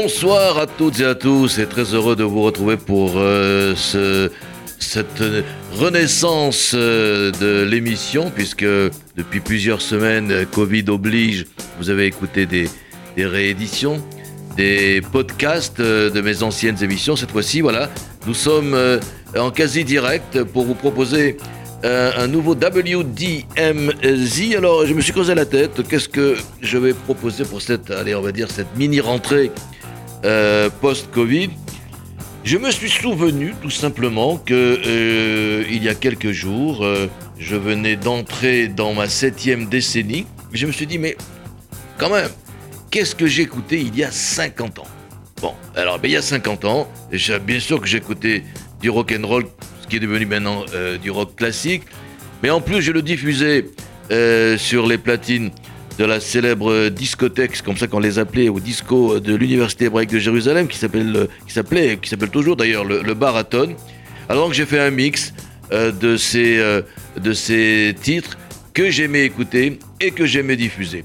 Bonsoir à toutes et à tous et très heureux de vous retrouver pour euh, ce, cette renaissance euh, de l'émission puisque depuis plusieurs semaines, Covid oblige, vous avez écouté des, rééditions, des podcasts euh, de mes anciennes émissions. Cette fois-ci, voilà, nous sommes en quasi direct pour vous proposer un nouveau WDMZ. Alors, je me suis causé la tête. Qu'est-ce que je vais proposer pour cette, allez, on va dire, cette mini rentrée euh, post-Covid, je me suis souvenu tout simplement que euh, il y a quelques jours, euh, je venais d'entrer dans ma septième décennie. Je me suis dit, mais quand même, qu'est-ce que j'écoutais il y a 50 ans? Bon, alors ben, il y a 50 ans, bien sûr que j'écoutais du rock and roll, ce qui est devenu maintenant du rock classique, mais en plus je le diffusais sur les platines de la célèbre discothèque, comme ça qu'on les appelait, au disco de l'Université hébraïque de Jérusalem, qui s'appelle, qui s'appelait, qui s'appelle toujours d'ailleurs le, le Baraton. Alors que j'ai fait un mix euh, de, ces, euh, de ces titres que j'aimais écouter et que j'aimais diffuser.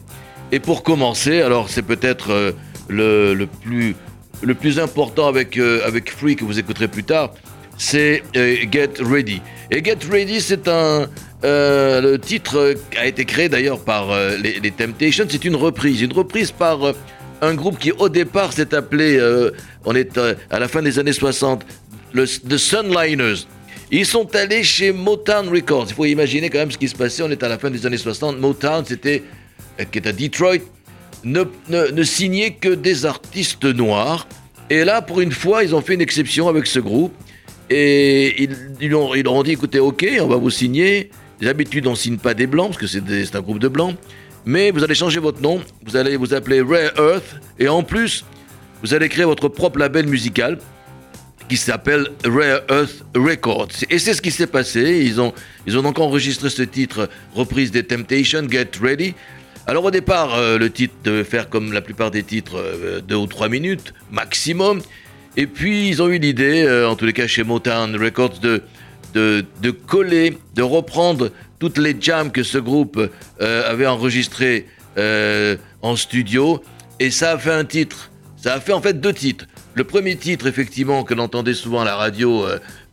Et pour commencer, alors c'est peut-être euh, le, le, plus, le plus important avec, avec Free que vous écouterez plus tard, c'est Get Ready. Et Get Ready, c'est un, euh, le titre a été créé d'ailleurs par euh, les, Temptations. C'est une reprise, une reprise par euh, un groupe qui au départ s'est appelé, on est à la fin des années 60, le, The Sunliners. Ils sont allés chez Motown Records. Il faut imaginer quand même ce qui se passait. On est à la fin des années 60. Motown, c'était, qui est à Detroit, ne, signait que des artistes noirs. Et là, pour une fois, ils ont fait une exception avec ce groupe. Et ils, ils, ont, ils leur ont dit, écoutez, ok, on va vous signer D'habitude, on ne signe pas des blancs, parce que c'est un groupe de blancs. Mais vous allez changer votre nom, vous allez vous appeler Rare Earth, et en plus, vous allez créer votre propre label musical qui s'appelle Rare Earth Records. Et c'est ce qui s'est passé. Ils ont, ils ont donc enregistré ce titre, reprise des Temptations, Get Ready. Alors au départ, euh, le titre devait faire comme la plupart des titres, euh, deux ou trois minutes maximum. Et puis ils ont eu l'idée, euh, en tous les cas chez Motown Records, de de, coller, de reprendre toutes les jams que ce groupe euh, avait enregistrées euh, en studio. Et ça a fait un titre. Ça a fait en fait deux titres. Le premier titre, effectivement, que l'on entendait souvent à la radio,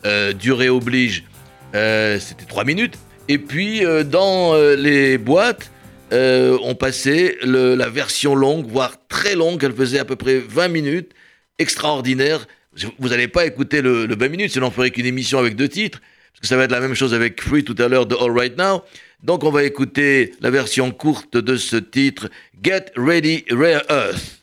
euh, Durée oblige, c'était trois minutes. Et puis, dans les boîtes, on passait la version longue, voire très longue, elle faisait à peu près 20 minutes, extraordinaire, vous n'allez pas écouter le, 20 minutes, sinon on ferait qu'une émission avec deux titres. Parce que ça va être la même chose avec Free tout à l'heure de All Right Now. Donc on va écouter la version courte de ce titre, Get Ready Rare Earth.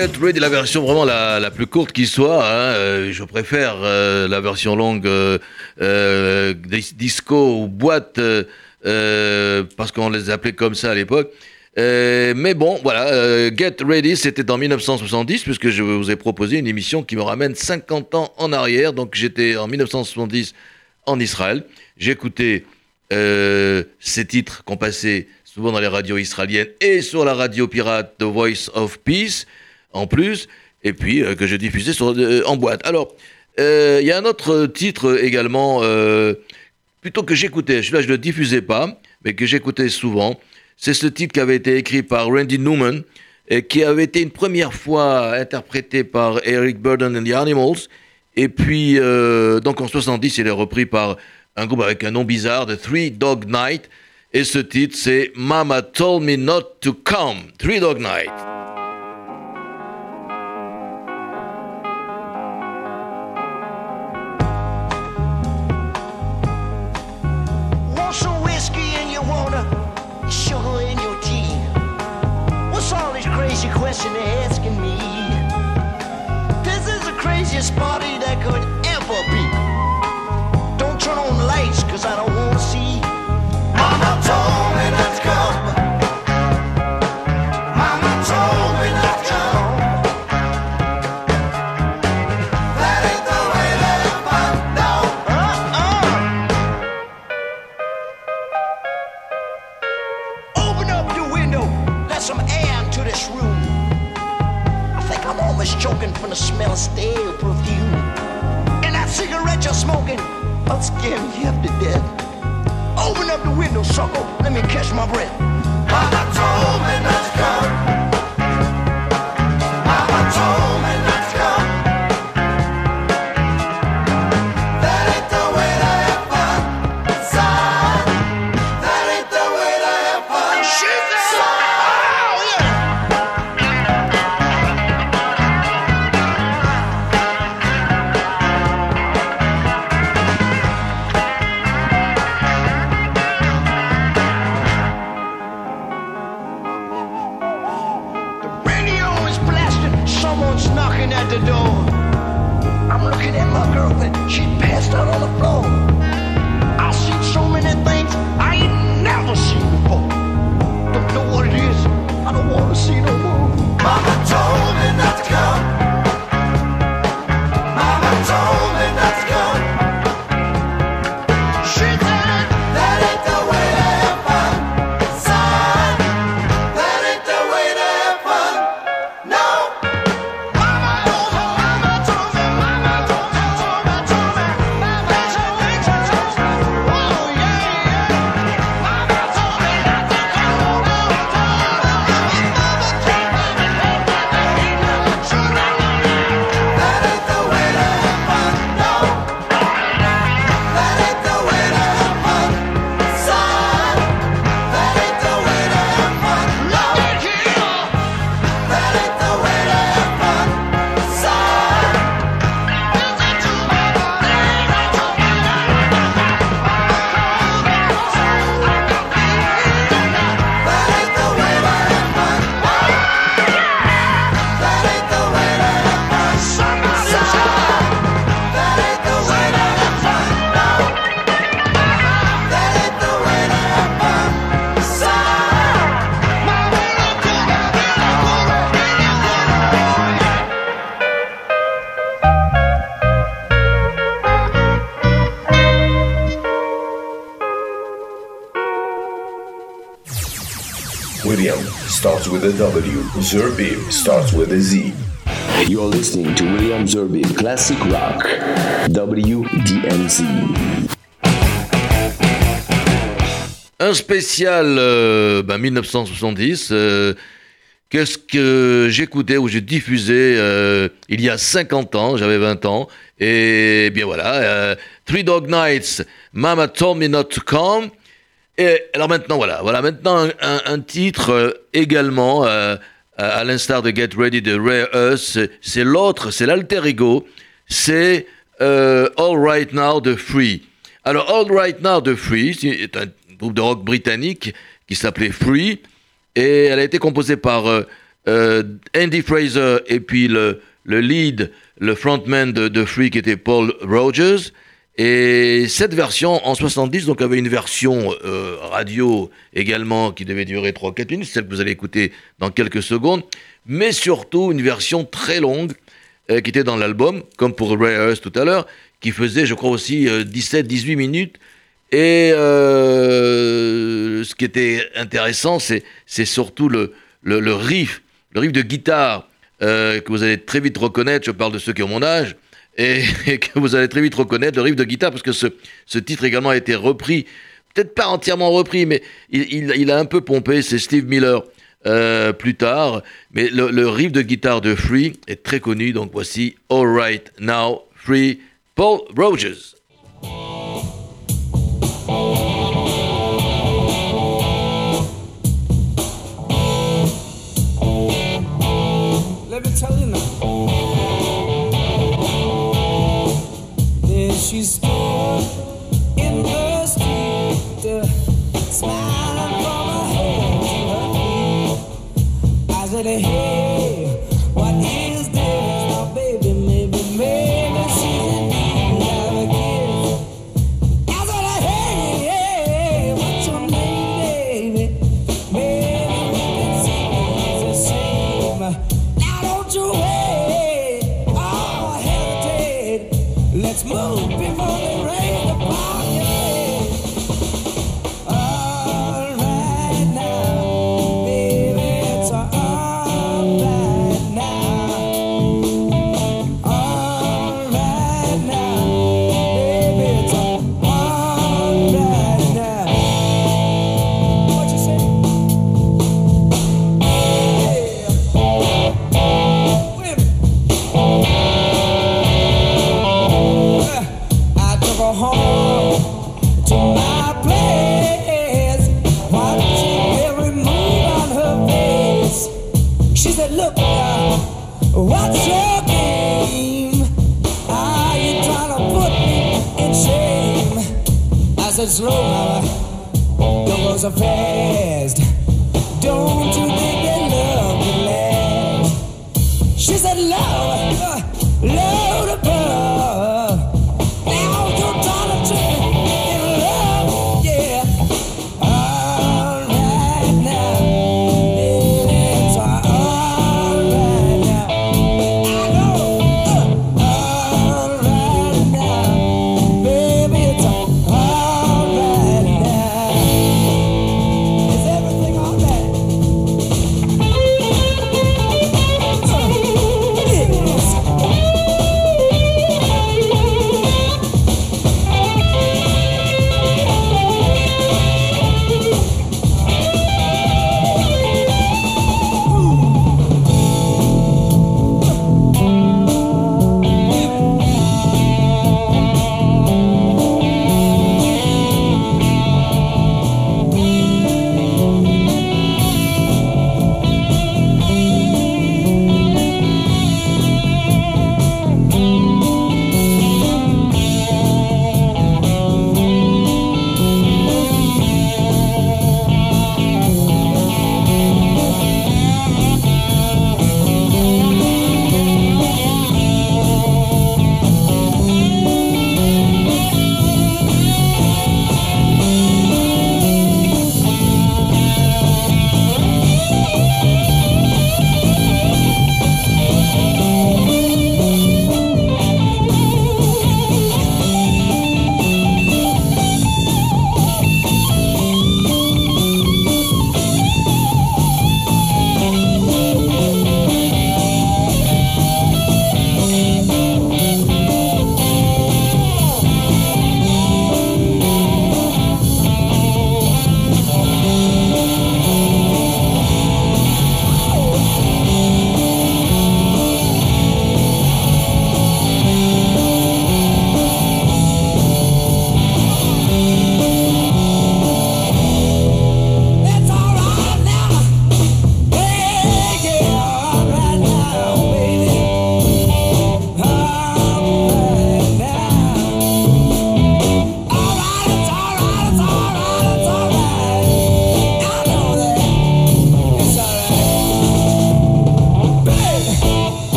Get Ready, la version vraiment la, la plus courte qui soit. Hein, euh, je préfère euh, la version longue euh, euh disco ou boîte parce qu'on les appelait comme ça à l'époque. mais bon, voilà, Get Ready, c'était en 1970 puisque je vous ai proposé une émission qui me ramène 50 ans en arrière. Donc j'étais en 1970 en Israël. J'écoutais ces titres qu'on passait souvent dans les radios israéliennes et sur la radio pirate The Voice of Peace en plus, et puis euh, que je diffusais euh, en boîte. Alors, euh, il y a un autre titre également, plutôt que j'écoutais, je ne le diffusais pas, mais que j'écoutais souvent. C'est ce titre qui avait été écrit par Randy Newman et qui avait été une première fois interprété par Eric Burden and the Animals. Et puis, donc en 70, il est repris par un groupe avec un nom bizarre, The Three Dog Night. Et ce titre, c'est Mama Told Me Not to Come, Three Dog Night. Craziest party that could W. Zerbib starts with a Z. You're listening to William Zerbib Classic Rock, WDMZ. Un spécial euh, ben, 1970. euh, Qu'est-ce que j'écoutais ou j'ai diffusé euh, il y a 50 ans, j'avais 20 ans. Et bien voilà, euh, Three Dog Nights, Mama Told Me Not to Come. Et alors maintenant, voilà, voilà maintenant un, titre euh, également, euh, à, l'instar de Get Ready de Rare Earth, c'est- l'autre, c'est l'alter ego, c'est euh, All Right Now de Free. Alors All Right Now de Free, c'est un groupe de rock britannique qui s'appelait Free, et elle a été composée par Andy Fraser et puis le, le lead, le frontman de, de Free qui était Paul Rogers. Et cette version en 70 donc avait une version euh, radio également qui devait durer 3-4 minutes, celle que vous allez écouter dans quelques secondes, mais surtout une version très longue euh, qui était dans l'album, comme pour Ray Hurst tout à l'heure, qui faisait je crois aussi 17-18 minutes. Et euh, ce qui était intéressant, c'est surtout le, le, riff, le riff de guitare euh, que vous allez très vite reconnaître. Je parle de ceux qui ont mon âge. Et, que vous allez très vite reconnaître le riff de guitare parce que ce, ce titre également a été repris, peut-être pas entièrement repris, mais il, il- il a un peu pompé. C'est Steve Miller euh, plus tard, mais le, le riff de guitare de Free est très connu. Donc voici All Right Now Free Paul Rogers. she's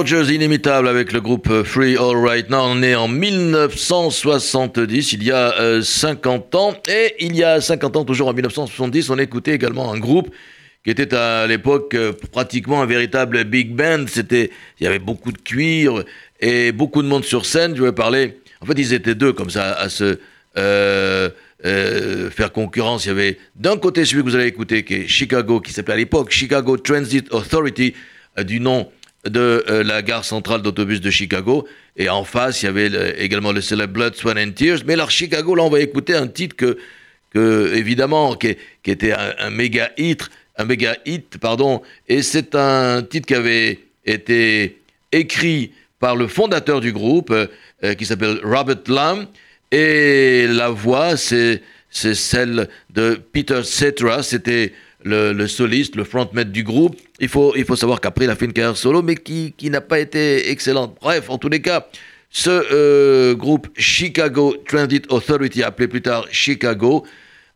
Rogers inimitable avec le groupe Free All Right Now. On est en 1970, il y a euh, 50 ans. Et il y a 50 ans, toujours en 1970, on écoutait également un groupe qui était à l'époque euh, pratiquement un véritable big band. C'était, il y avait beaucoup de cuir et beaucoup de monde sur scène. Je vais parler. En fait, ils étaient deux comme ça à se euh, euh, faire concurrence. Il y avait d'un côté celui que vous allez écouter, qui est Chicago, qui s'appelait à l'époque Chicago Transit Authority, euh, du nom de euh, la gare centrale d'autobus de Chicago. Et en face, il y avait le- également le célèbre Blood, Sweat and Tears. Mais alors, Chicago, là, on va écouter un titre que, que évidemment, qui, qui était un, méga hit, un méga hit, pardon. Et c'est un titre qui avait été écrit par le fondateur du groupe, euh, euh, qui s'appelle Robert Lamb. Et la voix, c'est c'est celle de Peter Cetera. C'était le, soliste, le frontman du groupe. Il faut, il faut savoir qu'après, il a fait une carrière solo, mais qui, qui n'a pas été excellente. Bref, en tous les cas, ce euh, groupe Chicago Transit Authority, appelé plus tard Chicago,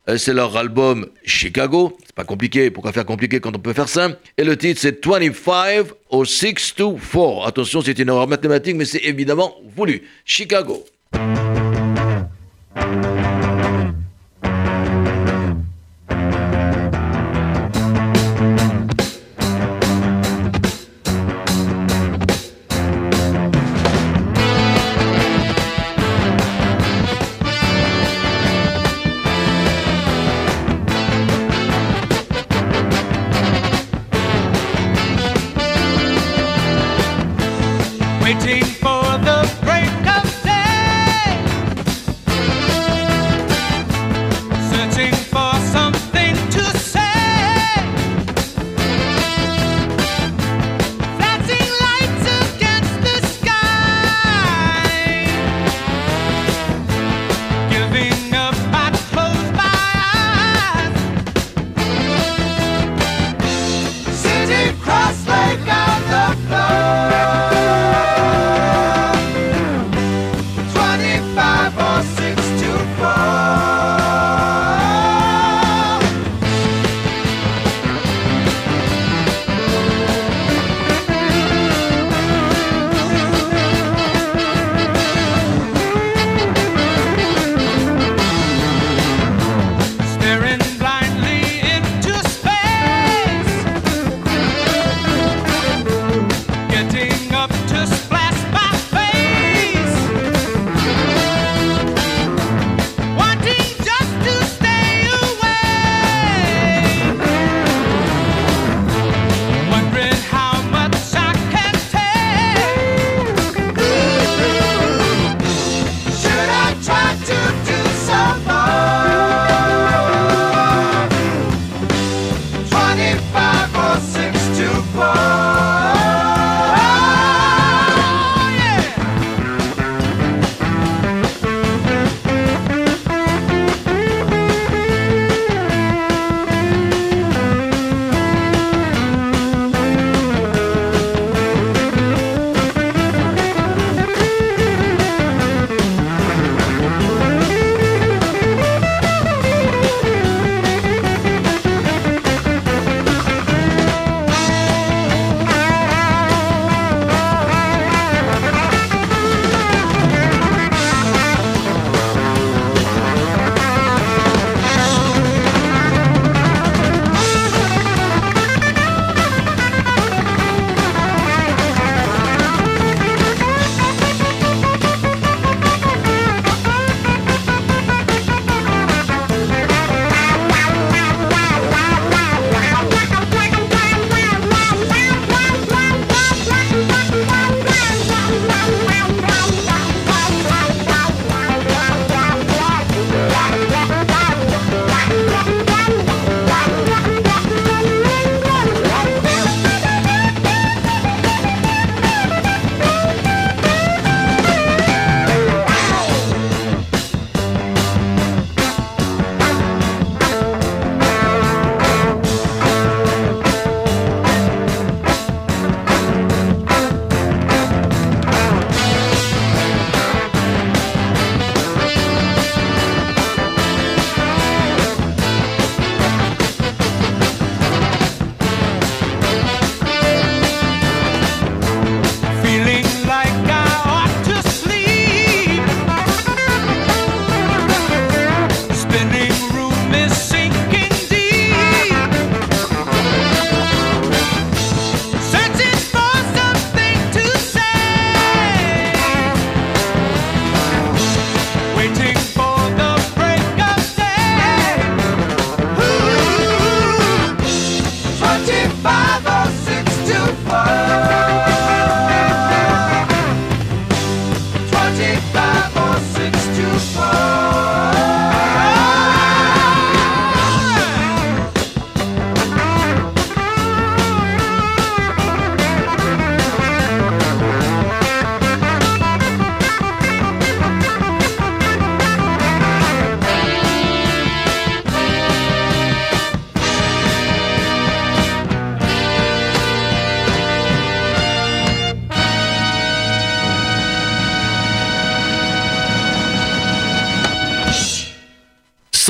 euh, c'est leur album Chicago. C'est pas compliqué. Pourquoi faire compliqué quand on peut faire simple? Et le titre, c'est 25 au 6 to 4. Attention, c'est une erreur mathématique, mais c'est évidemment voulu. Chicago.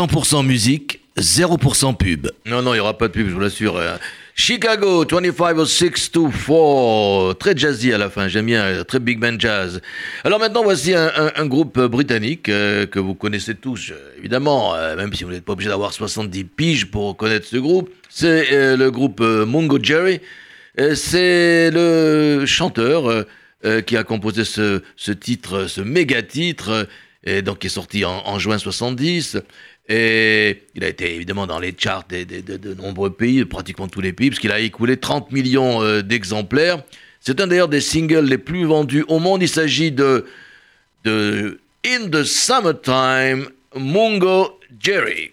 100% musique, 0% pub. Non, non, il n'y aura pas de pub, je vous l'assure. Euh, Chicago, 25 or 6 to 4. Très jazzy à la fin, j'aime bien, euh, très big band jazz. Alors maintenant, voici un, groupe euh, britannique euh, que vous connaissez tous, évidemment, même si vous n'êtes pas obligé d'avoir 70 piges pour connaître ce groupe. C'est le groupe Mungo Jerry. C'est le chanteur qui a composé ce, titre, ce méga titre, et donc qui est sorti en juin 70. Et il a été évidemment dans les charts des- des- de, de nombreux pays, pratiquement tous les pays, puisqu'il a écoulé 30 millions euh, d'exemplaires. C'est un d'ailleurs des singles les plus vendus au monde. Il s'agit de, de In the Summertime, Mungo Jerry.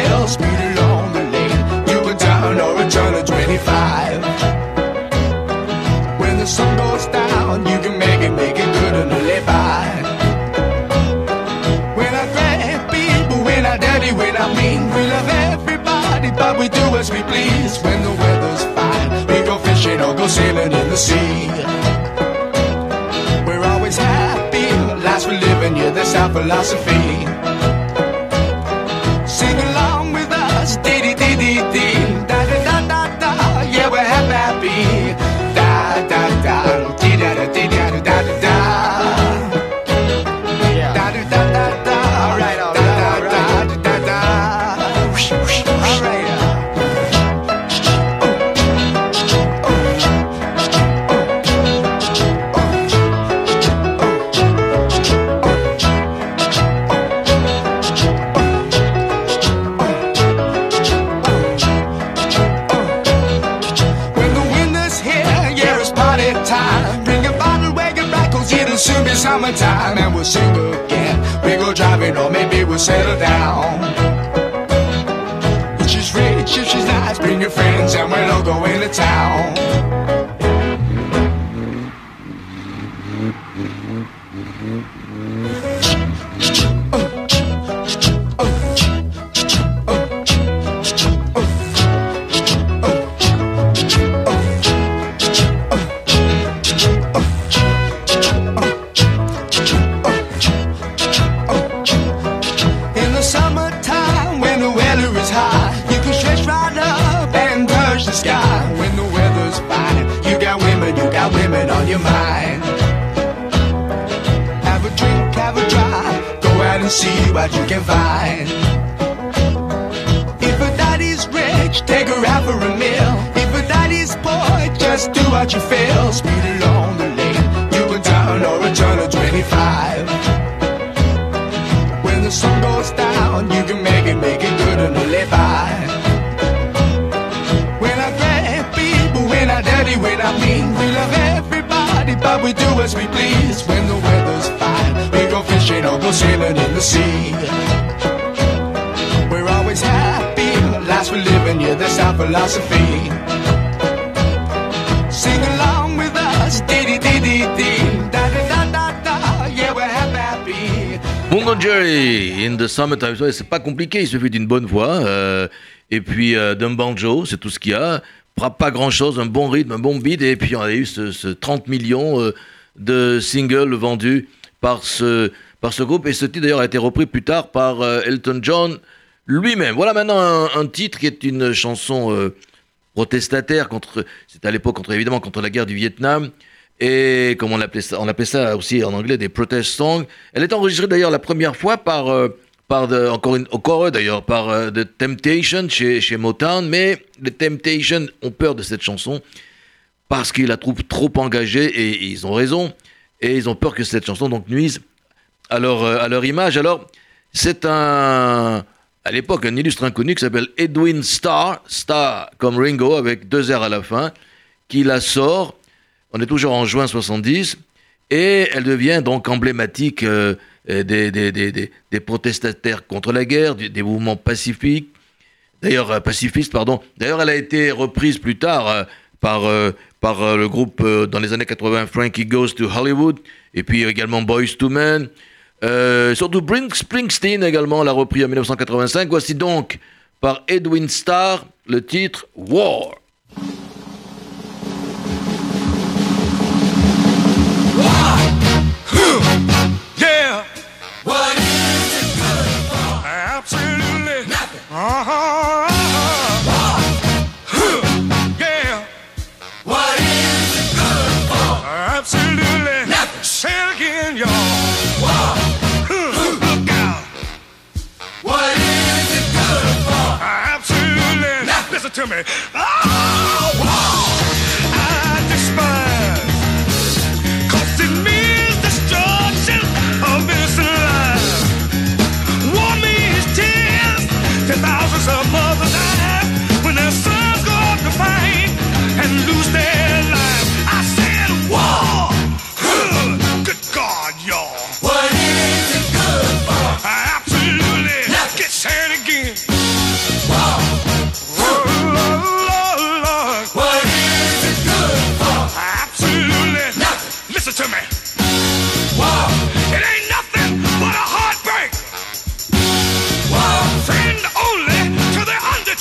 Philosophy. Or maybe we'll settle down. She's rich, she's nice, bring your friends, and we'll all go into town. Have a go out and see what you can find. If a daddy's rich, take her out for a meal. If a daddy's poor, just do what you feel. Speed along the lane, you go down or a turn of 25. When the sun goes down, you can make it, make it good and live by. When I mean, we love everybody, but we do as we please. When the weather's fine, we go. We're always happy, Jerry, in the summertime. C'est pas compliqué, il suffit d'une bonne voix. euh, et puis euh, d'un banjo, c'est tout ce qu'il y a. Pas, pas grand chose, un bon rythme, un bon beat. Et puis on a eu ce, ce 30 millions euh, de singles vendus par ce, par ce groupe. Et ce titre d'ailleurs a été repris plus tard par euh, Elton John lui-même. Voilà maintenant un, titre qui est une chanson euh, protestataire contre, c'est à l'époque contre évidemment contre la guerre du Vietnam. Et comme on appelait ça, on appelait ça aussi en anglais des protest songs. Elle est enregistrée d'ailleurs la première fois par, euh, par encore, une, encore d'ailleurs, par The Temptation chez, chez Motown. Mais les Temptation ont peur de cette chanson parce qu'ils la trouvent trop engagée et ils ont raison. Et ils ont peur que cette chanson donc nuise à leur, euh, à leur image. Alors, c'est un, à l'époque, un illustre inconnu qui s'appelle Edwin Starr, Starr comme Ringo, avec deux R à la fin, qui la sort. On est toujours en juin 70. Et elle devient donc emblématique euh, euh, des, des, protestataires contre la guerre, des mouvements pacifiques. D'ailleurs, euh, pacifiste, pardon. D'ailleurs, elle a été reprise plus tard par, euh, par euh, le groupe euh, dans les années 80, Frankie Goes to Hollywood, et puis également Boys to Men. Surtout Brink Springsteen également l'a repris en 1985. Voici donc par Edwin Starr le titre War. To me. Oh,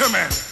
gentlemen.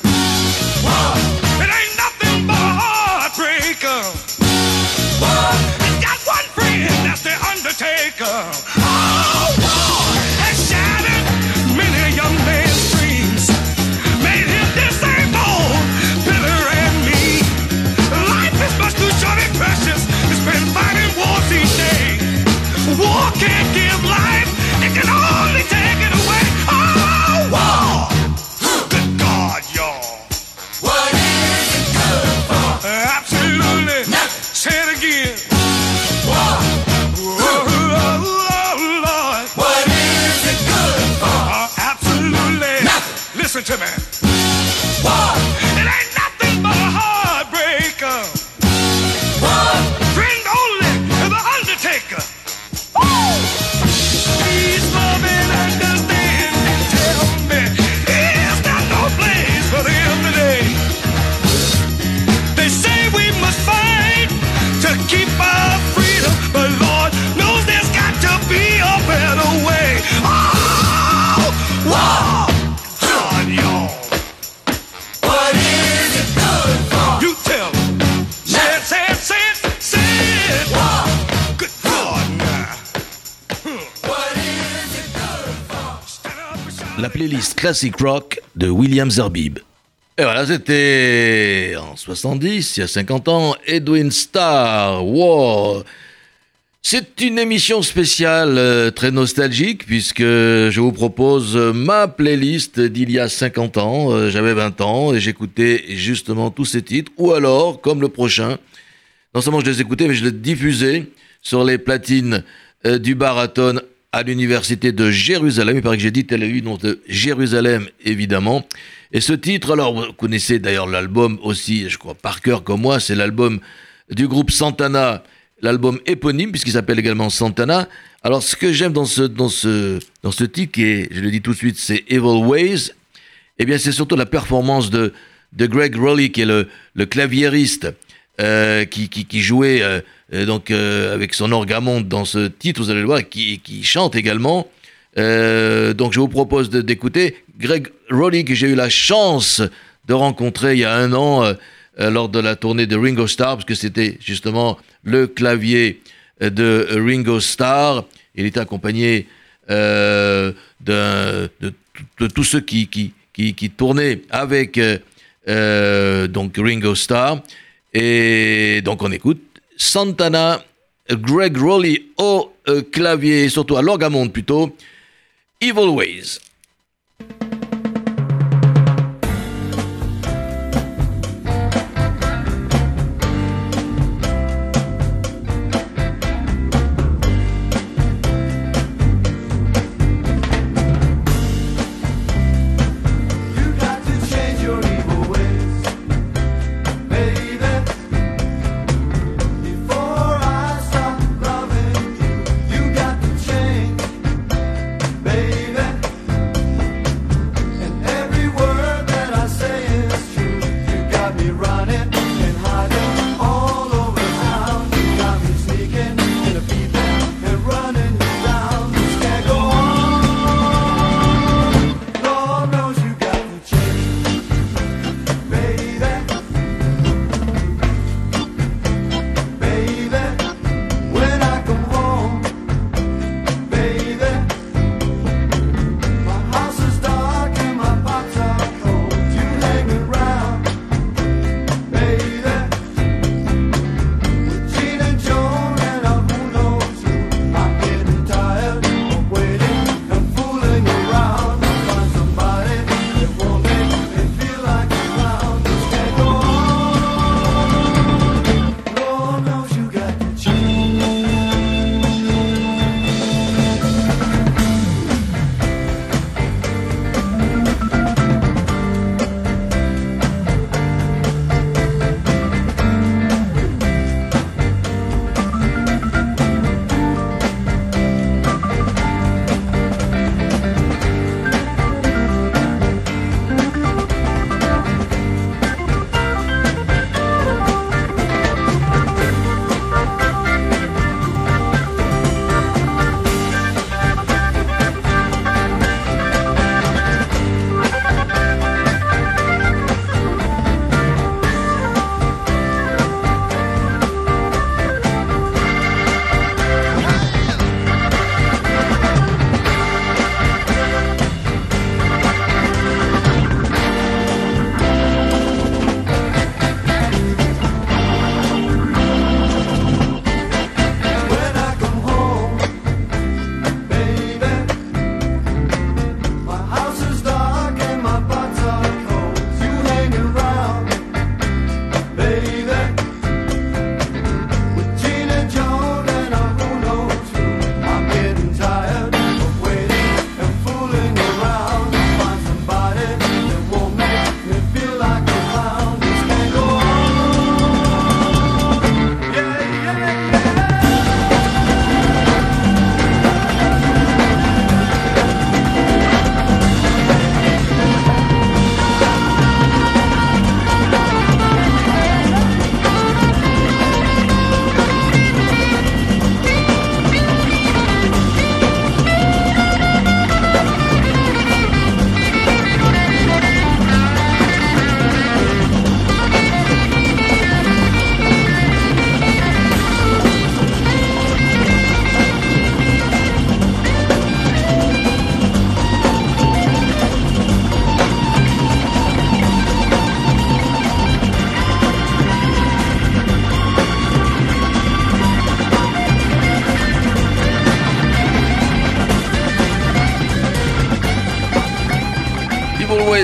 Classic Rock de William Zerbib. Et voilà, c'était en 70, il y a 50 ans, Edwin Starr, War. C'est une émission spéciale euh, très nostalgique puisque je vous propose ma playlist d'il y a 50 ans. Euh, J'avais 20 ans et j'écoutais justement tous ces titres. Ou alors, comme le prochain, non seulement je les écoutais, mais je les diffusais sur les platines euh, du Baraton à l'université de Jérusalem. Il paraît que j'ai dit Tel Aviv, non de Jérusalem, évidemment. Et ce titre, alors vous connaissez d'ailleurs l'album aussi, je crois, par cœur comme moi, c'est l'album du groupe Santana, l'album éponyme, puisqu'il s'appelle également Santana. Alors ce que j'aime dans ce, dans, ce, dans ce titre, et je le dis tout de suite, c'est Evil Ways, eh bien c'est surtout la performance de, de Greg Rowley, qui est le, le claviériste, euh, qui, qui, qui jouait euh, euh, donc euh, avec son orgamonde dans ce titre, vous allez le voir, qui, qui chante également. Euh, donc je vous propose d'écouter Greg Rowley, que j'ai eu la chance de rencontrer il y a un an lors de la tournée de Ringo Starr, parce que c'était justement le clavier de Ringo Starr. Il était accompagné de, de tous ceux qui, qui, qui, tournaient avec donc Ringo Starr. Et donc on écoute Santana, Greg Rowley au euh, clavier, surtout à l'orgamonde plutôt, Evil Ways. running.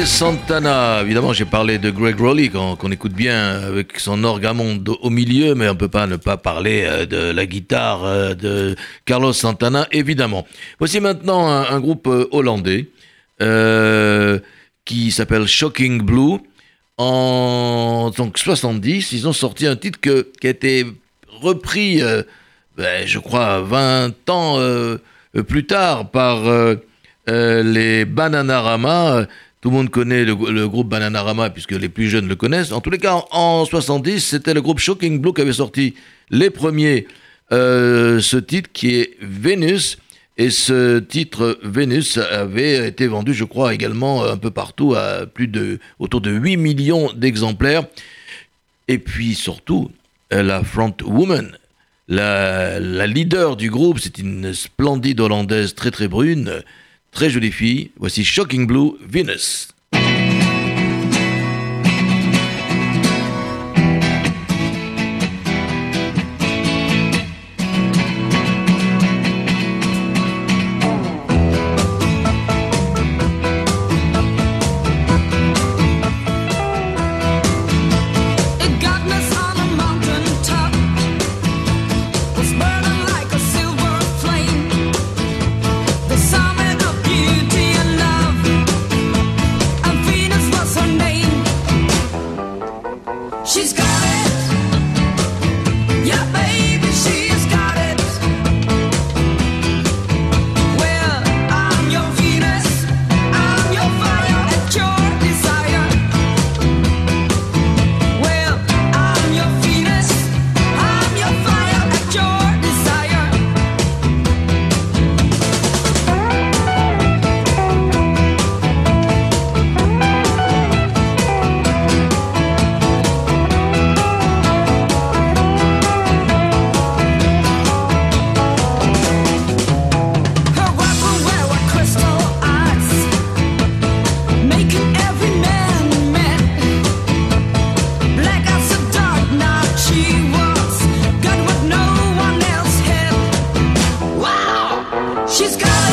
Santana, évidemment j'ai parlé de Greg Rowley qu'on écoute bien avec son orgamonde au milieu, mais on peut pas ne pas parler euh, de la guitare euh, de Carlos Santana, évidemment. Voici maintenant un, groupe euh, hollandais qui s'appelle Shocking Blue. En donc 70, ils ont sorti un titre qui a été repris, ben, je crois, 20 ans plus tard par euh, les Bananarama. Tout le monde connaît le, le groupe Bananarama puisque les plus jeunes le connaissent. En tous les cas, en, en 70, c'était le groupe Shocking Blue qui avait sorti les premiers euh, ce titre qui est Vénus. Et ce titre Vénus avait été vendu, je crois, également un peu partout à plus de autour de 8 millions d'exemplaires. Et puis surtout, la front woman, la leader du groupe, c'est une splendide hollandaise très très brune, très jolie fille. Voici Shocking Blue Venus. She's got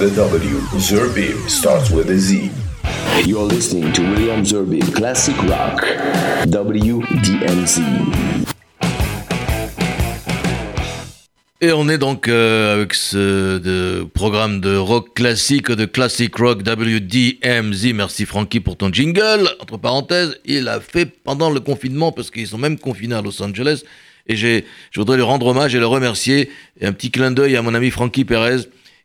with a W. Zerbib starts with a Z. You're listening to William Zerbib Classic Rock, WDMZ. Et on est donc euh, avec ce de- programme de rock classique, de classic rock WDMZ. Merci Frankie pour ton jingle. Entre parenthèses, il a fait pendant le confinement parce qu'ils sont même confinés à Los Angeles. Et j'ai, je voudrais lui rendre hommage et le remercier. Et un petit clin d'œil à mon ami Frankie Perez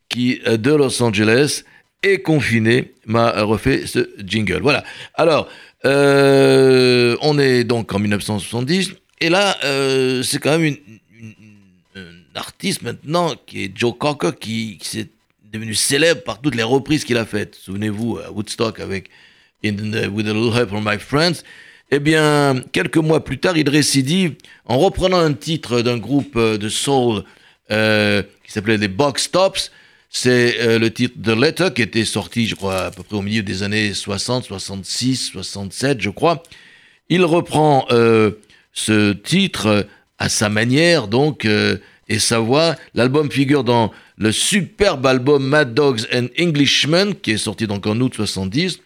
qui, euh, de Los Angeles, est confiné, m'a refait ce jingle. Voilà. Alors, euh, on est donc en 1970. Et là, euh, c'est quand même un artiste maintenant qui est Joe Cocker qui, s'est devenu célèbre par toutes les reprises qu'il a faites. Souvenez-vous, à Woodstock avec In the- With a Little Help from My Friends. Eh bien, quelques mois plus tard, il récidive en reprenant un titre d'un groupe de soul qui s'appelait les Box Tops. C'est euh, le titre The Letter qui était sorti, je crois, à peu près au milieu des années 60, 66, 67, je crois. Il reprend euh, ce titre à sa manière, donc, euh, et sa voix. L'album figure dans le superbe album Mad Dogs and Englishmen, qui est sorti donc en août 70.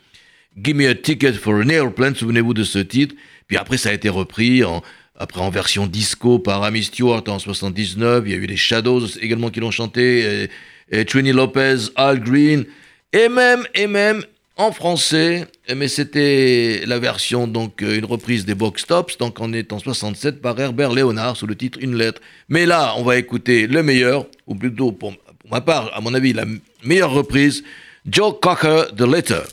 Give me a ticket for an airplane, souvenez-vous de ce titre. Puis après, ça a été repris en, après en version disco par Amy Stewart en 79. Il y a eu les Shadows également qui l'ont chanté, et Trini Lopez, Al Green, et même, et même en français, mais c'était la version, donc euh, une reprise des Box Tops, donc on est en 67 par Herbert Léonard sous le titre Une lettre. Mais là, on va écouter le meilleur, ou plutôt pour, pour ma part, à mon avis, la meilleure reprise, Joe Cocker, The Letter.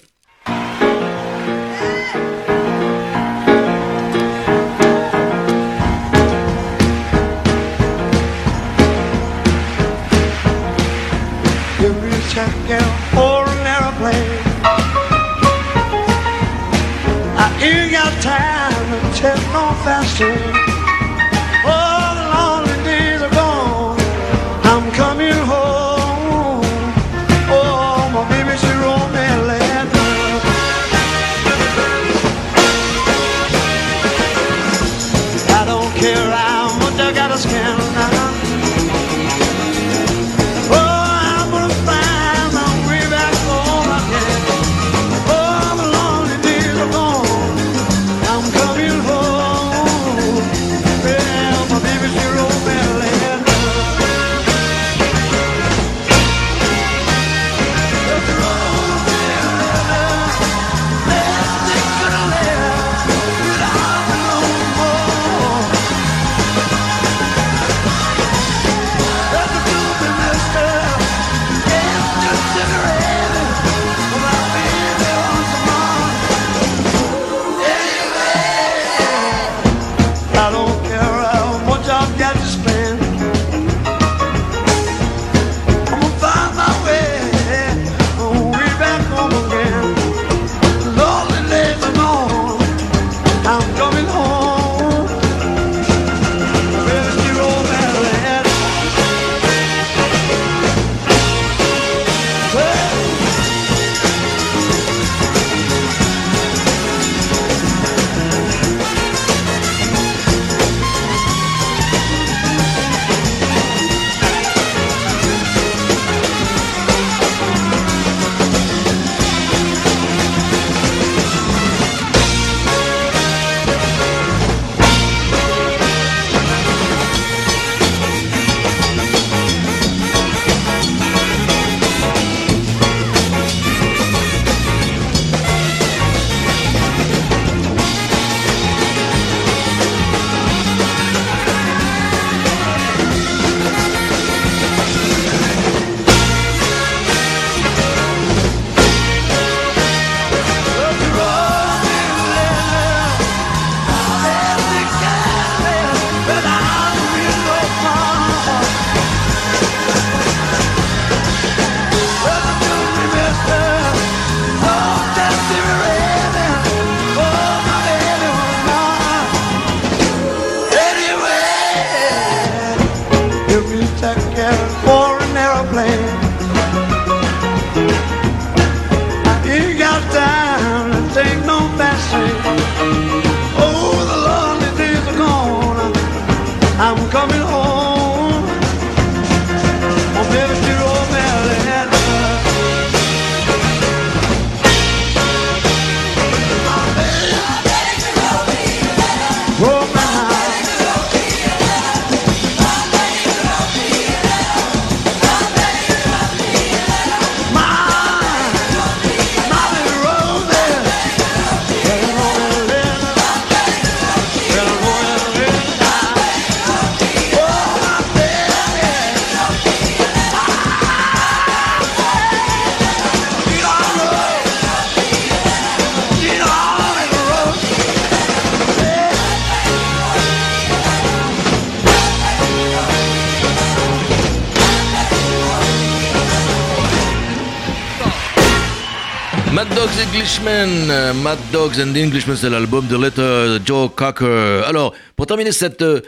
Mad Dogs and Englishmen, c'est l'album de Letter Joe Cocker. Alors, pour terminer cette, euh,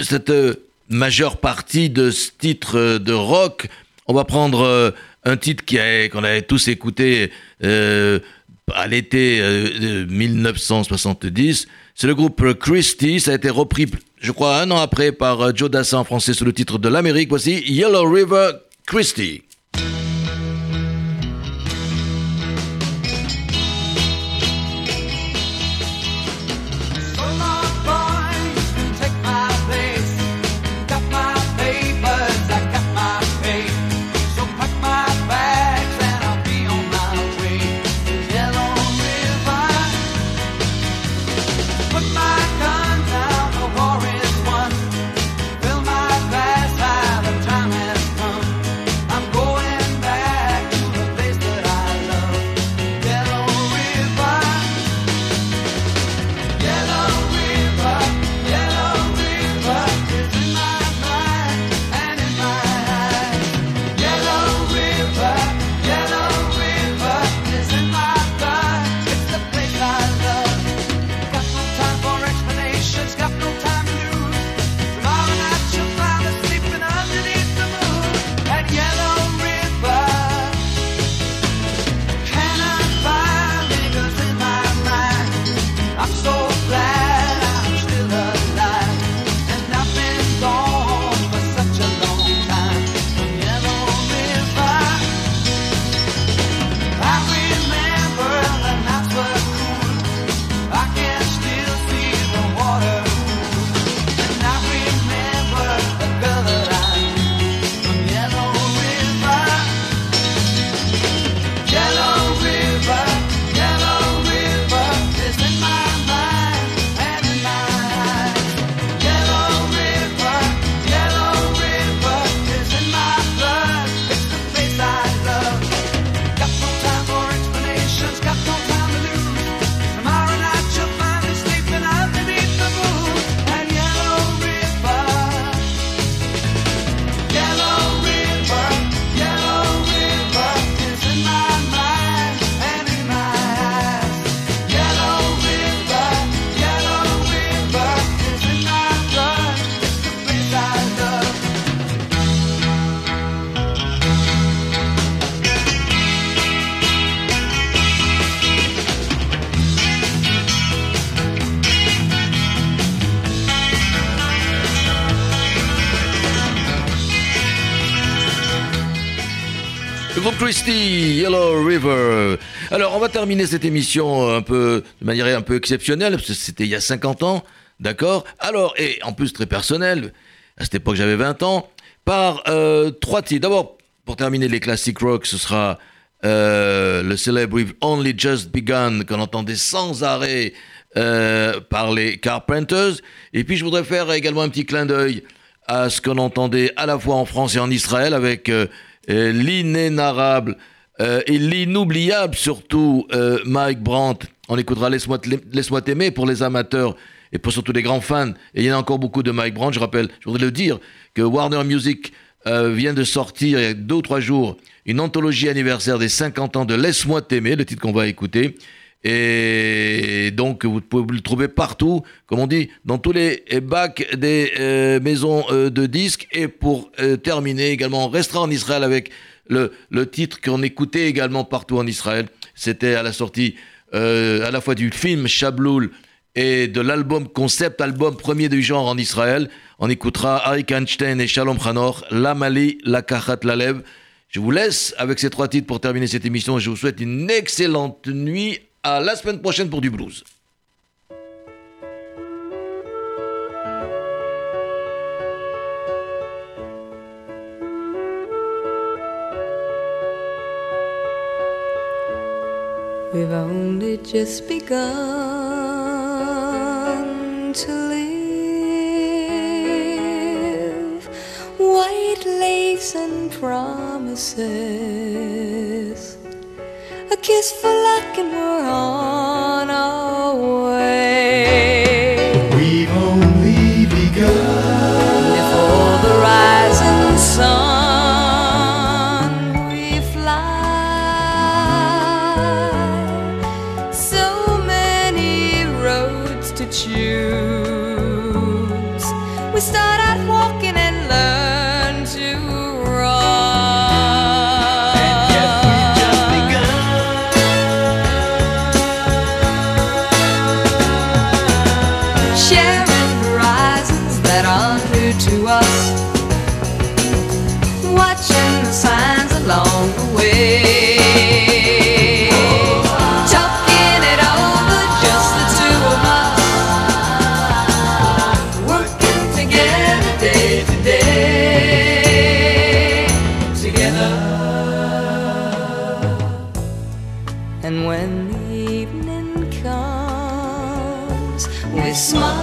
cette euh, majeure partie de ce titre euh, de rock, on va prendre euh, un titre qu'on avait tous écouté euh, à l'été euh, de 1970. C'est le groupe Christie. Ça a été repris, je crois, un an après par euh, Joe Dassin en français sous le titre de l'Amérique. Voici Yellow River Christie. Alors, on va terminer cette émission un peu, de manière un peu exceptionnelle, parce que c'était il y a 50 ans, d'accord? Alors, et en plus très personnel, à cette époque j'avais 20 ans, par euh, trois titres. D'abord, pour terminer les classiques rock, ce sera euh, le célèbre We've Only Just Begun, qu'on entendait sans arrêt euh, par les Carpenters. Et puis, je voudrais faire également un petit clin d'œil à ce qu'on entendait à la fois en France et en Israël avec euh, euh, l'inénarrable euh, et l'inoubliable surtout euh, Mike Brandt. On écoutera Laisse-moi t'aimer pour les amateurs et pour surtout les grands fans. Et il y en a encore beaucoup de Mike Brandt. Je rappelle, je voudrais le dire, que Warner Music euh, vient de sortir il y a deux ou trois jours une anthologie anniversaire des 50 ans de Laisse-moi t'aimer, le titre qu'on va écouter. Et donc, vous pouvez le trouver partout, comme on dit, dans tous les bacs des euh, maisons euh, de disques. Et pour euh, terminer également, on restera en Israël avec le, le titre qu'on écoutait également partout en Israël. C'était à la sortie à la fois du film Shabloul et de l'album concept album premier du genre en Israël. On écoutera Arik Einstein et Shalom Chanor, La Mali, La Kachat Lalev. Je vous laisse avec ces trois titres pour terminer cette émission. Je vous souhaite une excellente nuit. À la semaine prochaine pour du blues. We've only just begun to live. White lace and promises. A kiss for luck, and we're on our way. Evening comes, with smile.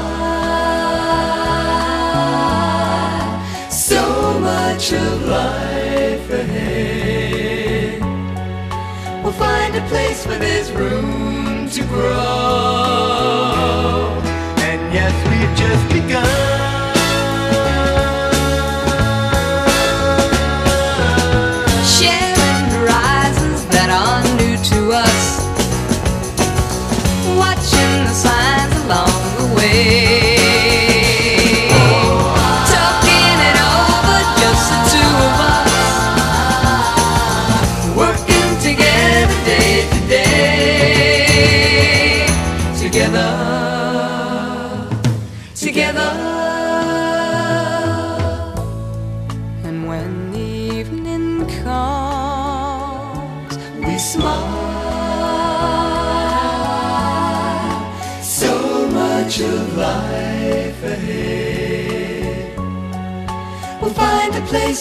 So much of life ahead. We'll find a place where there's room to grow. And yes, we've just begun.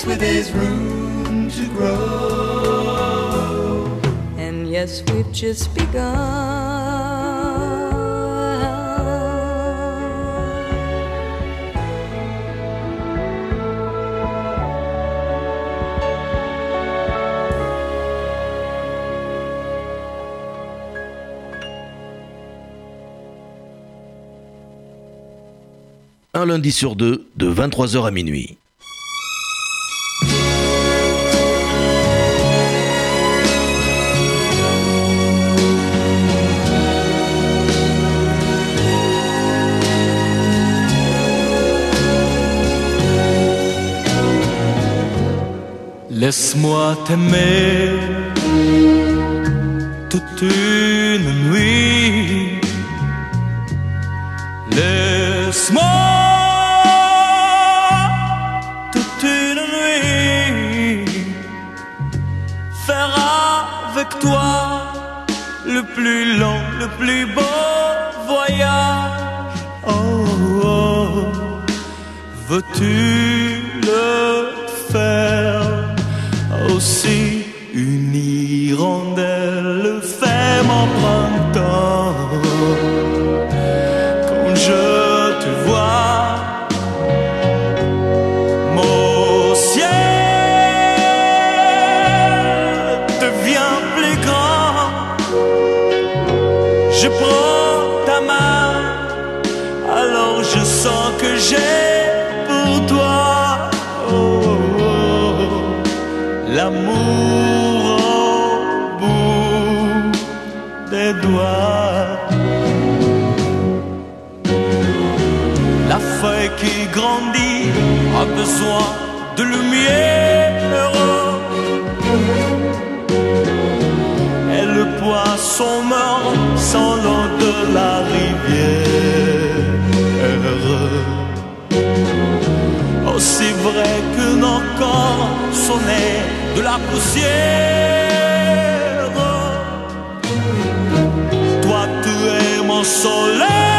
Place where there's room to grow. And yes, we've just begun. Un lundi sur deux, de 23h à minuit. Laisse-moi t'aimer toute une nuit. Laisse-moi toute une nuit faire avec toi le plus long, le plus beau voyage. Oh, oh. veux-tu a besoin de lumière. Et le poisson meurt sans l'eau de la rivière. Aussi vrai que nos corps sont nés de la poussière. Toi, tu es mon soleil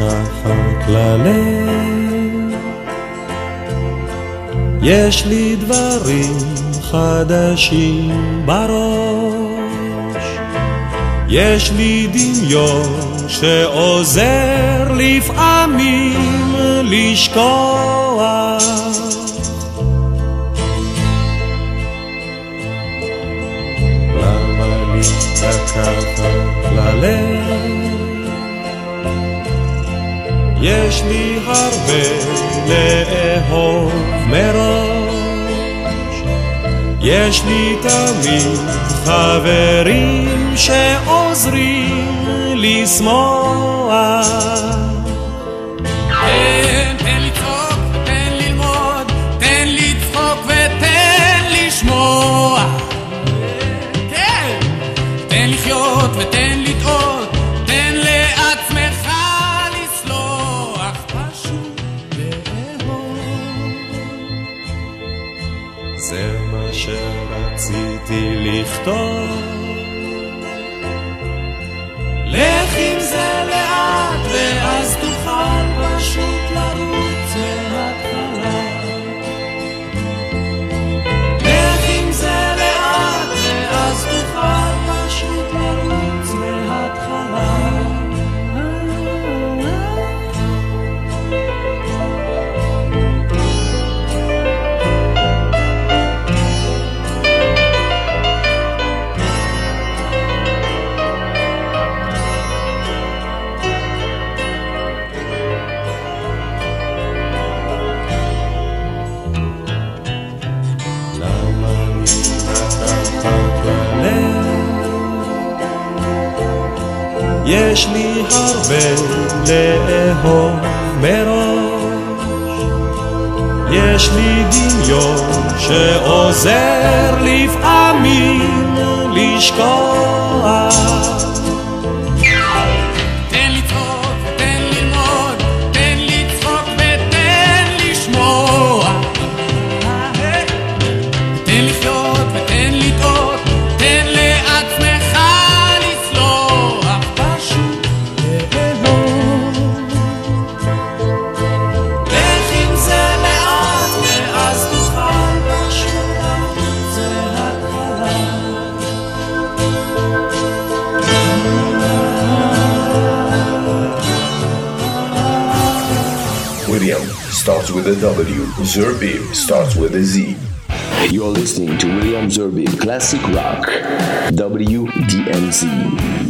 מתחת ללב. יש לי דברים חדשים בראש, יש לי דמיון שעוזר לפעמים לשכוח. למה לי לקחת ללב? יש לי הרבה לאהוב מראש. יש לי תמיד חברים שעוזרים לשמוח. Zerbib starts with a Z. You're listening to William Zerbib Classic Rock, WDMZ.